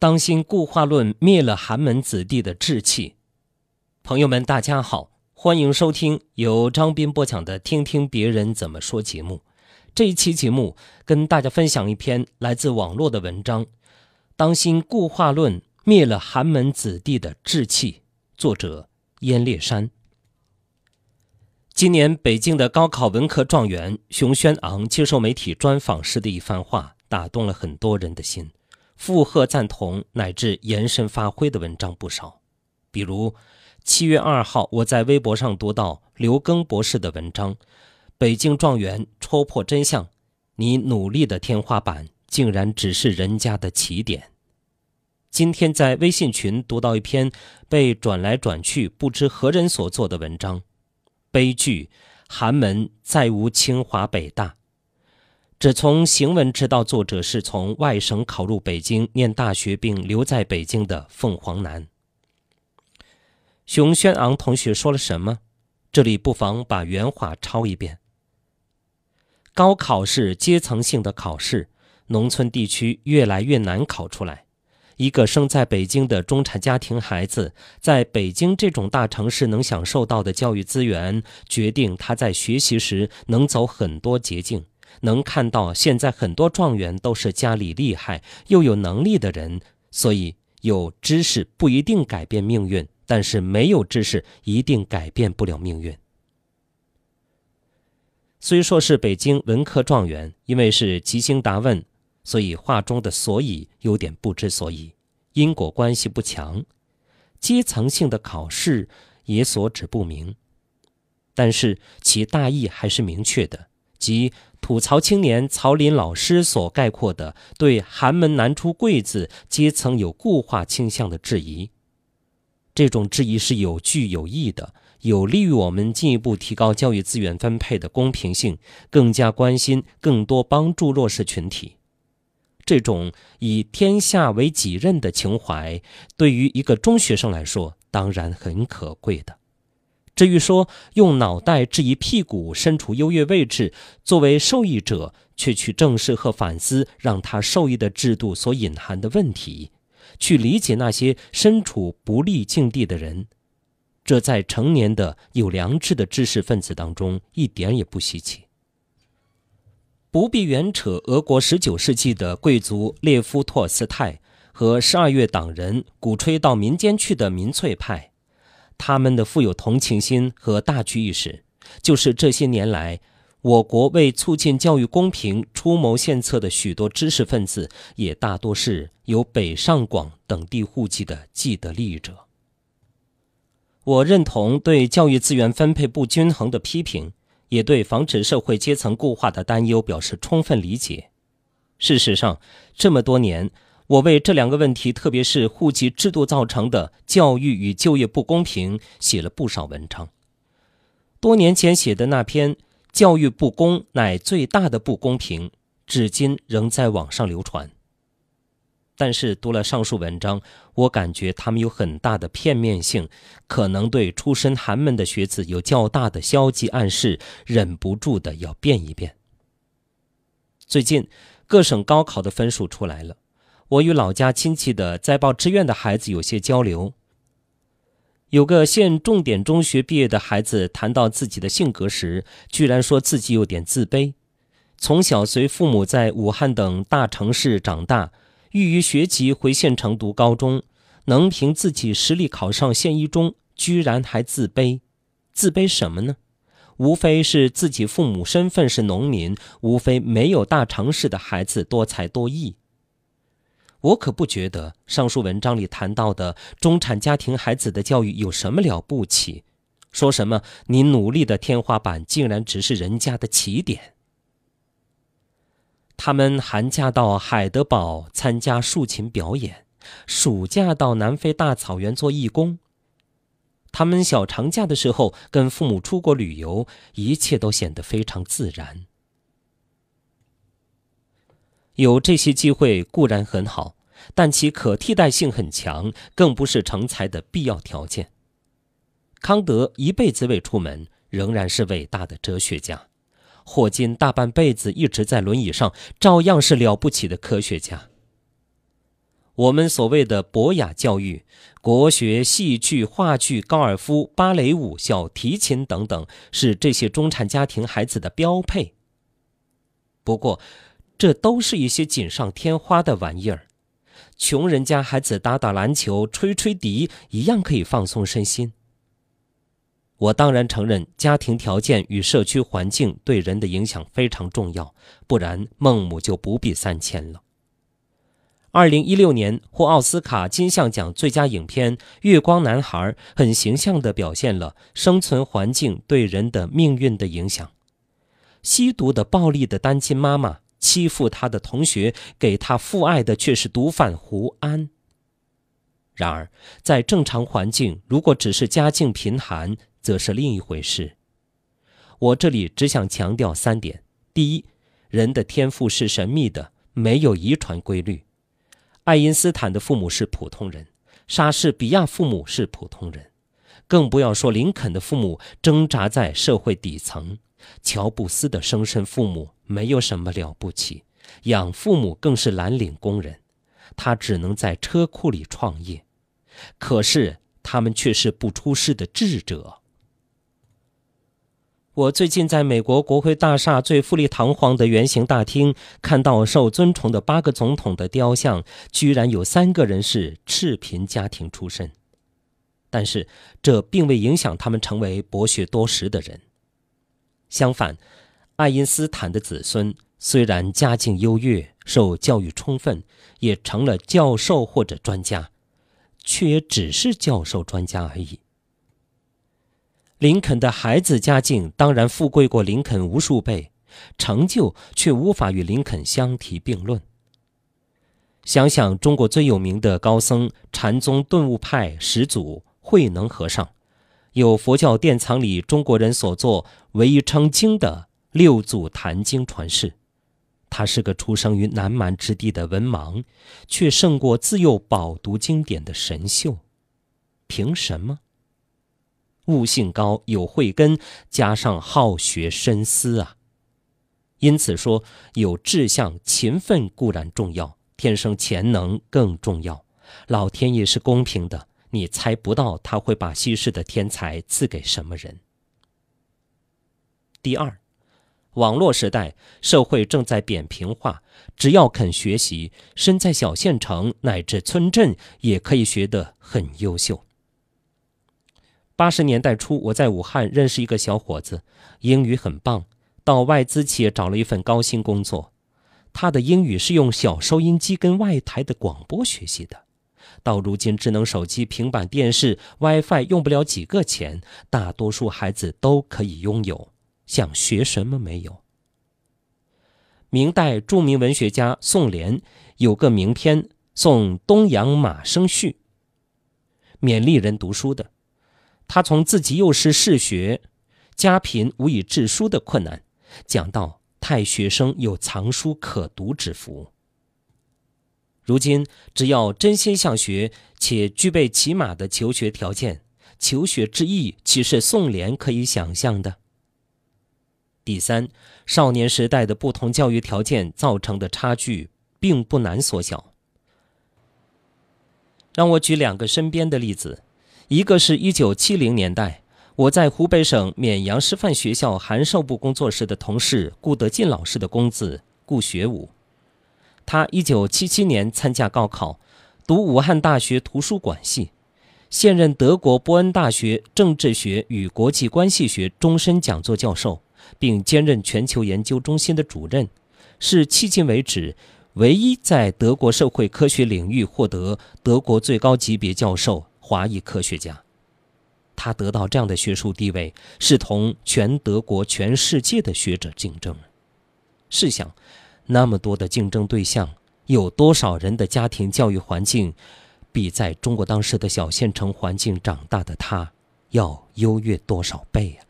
当心固化论灭了寒门子弟的志气。朋友们，大家好，欢迎收听由张斌播讲的《听听别人怎么说》节目。这一期节目跟大家分享一篇来自网络的文章：当心固化论灭了寒门子弟的志气。作者：燕烈山。今年北京的高考文科状元熊轩昂接受媒体专访时的一番话，打动了很多人的心，附和赞同乃至延伸发挥的文章不少。比如，七月二号，我在微博上读到刘庚博士的文章《北京状元戳破真相：你努力的天花板竟然只是人家的起点》。今天在微信群读到一篇被转来转去不知何人所作的文章。悲剧，寒门再无清华北大。只从行文知道，作者是从外省考入北京念大学并留在北京的凤凰男。熊轩昂同学说了什么？这里不妨把原话抄一遍：高考是阶层性的考试，农村地区越来越难考出来。一个生在北京的中产家庭孩子，在北京这种大城市能享受到的教育资源，决定他在学习时能走很多捷径，能看到现在很多状元都是家里厉害又有能力的人。所以，有知识不一定改变命运，但是没有知识一定改变不了命运。虽说是北京文科状元，因为是即兴答问。所以话中的“所以”有点不知所以，因果关系不强，阶层性的考试也所指不明，但是其大意还是明确的，即吐槽青年曹林老师所概括的对寒门难出贵子、阶层有固化倾向的质疑。这种质疑是有据有义的，有利于我们进一步提高教育资源分配的公平性，更加关心、更多帮助弱势群体。这种以天下为己任的情怀，对于一个中学生来说，当然很可贵的。至于说用脑袋质疑屁股身处优越位置，作为受益者却去正视和反思让他受益的制度所隐含的问题，去理解那些身处不利境地的人，这在成年的有良知的知识分子当中一点也不稀奇。不必远扯俄国十九世纪的贵族列夫·托尔斯泰和十二月党人鼓吹到民间去的民粹派，他们的富有同情心和大局意识，就是这些年来我国为促进教育公平出谋献策的许多知识分子，也大多是由北上广等地户籍的既得利益者。我认同对教育资源分配不均衡的批评。也对防止社会阶层固化的担忧表示充分理解。事实上，这么多年，我为这两个问题，特别是户籍制度造成的教育与就业不公平，写了不少文章。多年前写的那篇《教育不公乃最大的不公平》，至今仍在网上流传。但是读了上述文章，我感觉他们有很大的片面性，可能对出身寒门的学子有较大的消极暗示，忍不住的要变一变。最近各省高考的分数出来了，我与老家亲戚的在报志愿的孩子有些交流。有个县重点中学毕业的孩子谈到自己的性格时，居然说自己有点自卑，从小随父母在武汉等大城市长大。欲于学籍回县城读高中，能凭自己实力考上县一中，居然还自卑，自卑什么呢？无非是自己父母身份是农民，无非没有大城市的孩子多才多艺。我可不觉得上述文章里谈到的中产家庭孩子的教育有什么了不起，说什么你努力的天花板竟然只是人家的起点。他们寒假到海德堡参加竖琴表演，暑假到南非大草原做义工。他们小长假的时候跟父母出国旅游，一切都显得非常自然。有这些机会固然很好，但其可替代性很强，更不是成才的必要条件。康德一辈子未出门，仍然是伟大的哲学家。霍金大半辈子一直在轮椅上，照样是了不起的科学家。我们所谓的博雅教育，国学、戏剧、话剧、高尔夫、芭蕾舞、小提琴等等，是这些中产家庭孩子的标配。不过，这都是一些锦上添花的玩意儿。穷人家孩子打打篮球、吹吹笛，一样可以放松身心。我当然承认，家庭条件与社区环境对人的影响非常重要，不然孟母就不必三迁了。二零一六年获奥斯卡金像奖最佳影片《月光男孩》很形象地表现了生存环境对人的命运的影响。吸毒的、暴力的单亲妈妈欺负他的同学，给他父爱的却是毒贩胡安。然而，在正常环境，如果只是家境贫寒，则是另一回事。我这里只想强调三点：第一，人的天赋是神秘的，没有遗传规律。爱因斯坦的父母是普通人，莎士比亚父母是普通人，更不要说林肯的父母挣扎在社会底层，乔布斯的生身父母没有什么了不起，养父母更是蓝领工人，他只能在车库里创业，可是他们却是不出世的智者。我最近在美国国会大厦最富丽堂皇的圆形大厅，看到受尊崇的八个总统的雕像，居然有三个人是赤贫家庭出身。但是这并未影响他们成为博学多识的人。相反，爱因斯坦的子孙虽然家境优越、受教育充分，也成了教授或者专家，却也只是教授专家而已。林肯的孩子家境当然富贵过林肯无数倍，成就却无法与林肯相提并论。想想中国最有名的高僧禅宗顿悟派始祖慧能和尚，有佛教殿藏里中国人所作唯一称经的六祖坛经传世。他是个出生于南蛮之地的文盲，却胜过自幼饱读经典的神秀，凭什么？悟性高，有慧根，加上好学深思啊。因此说，有志向、勤奋固然重要，天生潜能更重要。老天爷是公平的，你猜不到他会把稀世的天才赐给什么人。第二，网络时代，社会正在扁平化，只要肯学习，身在小县城乃至村镇，也可以学得很优秀。八十年代初，我在武汉认识一个小伙子，英语很棒，到外资企业找了一份高薪工作。他的英语是用小收音机跟外台的广播学习的。到如今，智能手机、平板电视、WiFi 用不了几个钱，大多数孩子都可以拥有。想学什么没有？明代著名文学家宋濂有个名篇《送东阳马生序》，勉励人读书的。他从自己幼时嗜学，家贫无以致书的困难，讲到太学生有藏书可读之福。如今只要真心向学，且具备起码的求学条件，求学之意岂是宋濂可以想象的？第三，少年时代的不同教育条件造成的差距，并不难缩小。让我举两个身边的例子。一个是一九七零年代，我在湖北省绵阳师范学校函授部工作室的同事顾德进老师的公子顾学武。他一九七七年参加高考，读武汉大学图书馆系，现任德国波恩大学政治学与国际关系学终身讲座教授，并兼任全球研究中心的主任，是迄今为止唯一在德国社会科学领域获得德国最高级别教授。华裔科学家，他得到这样的学术地位，是同全德国、全世界的学者竞争。试想，那么多的竞争对象，有多少人的家庭教育环境，比在中国当时的小县城环境长大的他要优越多少倍啊？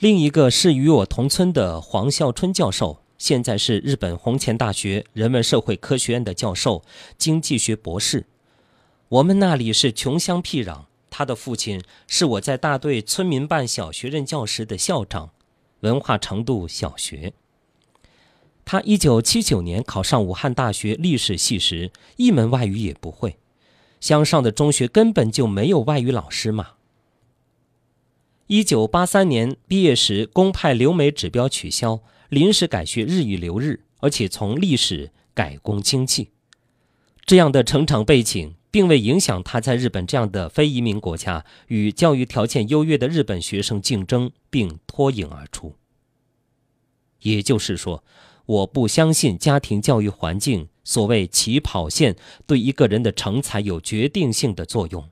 另一个是与我同村的黄孝春教授，现在是日本弘前大学人文社会科学院的教授，经济学博士。我们那里是穷乡僻壤，他的父亲是我在大队村民办小学任教时的校长，文化程度小学。他一九七九年考上武汉大学历史系时，一门外语也不会。乡上的中学根本就没有外语老师嘛。一九八三年毕业时，公派留美指标取消，临时改学日语留日，而且从历史改攻经济。这样的成长背景，并未影响他在日本这样的非移民国家与教育条件优越的日本学生竞争，并脱颖而出。也就是说，我不相信家庭教育环境所谓起跑线对一个人的成才有决定性的作用。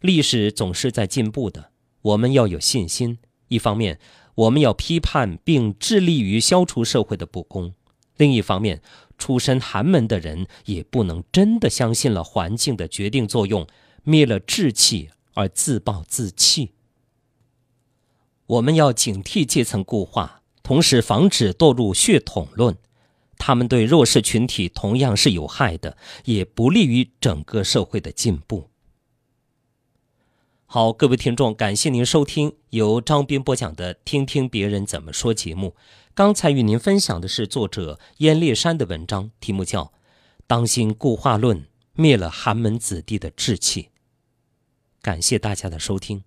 历史总是在进步的，我们要有信心。一方面，我们要批判并致力于消除社会的不公；另一方面，出身寒门的人也不能真的相信了环境的决定作用，灭了志气而自暴自弃。我们要警惕阶层固化，同时防止堕入血统论，他们对弱势群体同样是有害的，也不利于整个社会的进步。好，各位听众，感谢您收听由张斌播讲的《听听别人怎么说》节目。刚才与您分享的是作者燕烈山的文章，题目叫《当心固化论灭了寒门子弟的志气》。感谢大家的收听。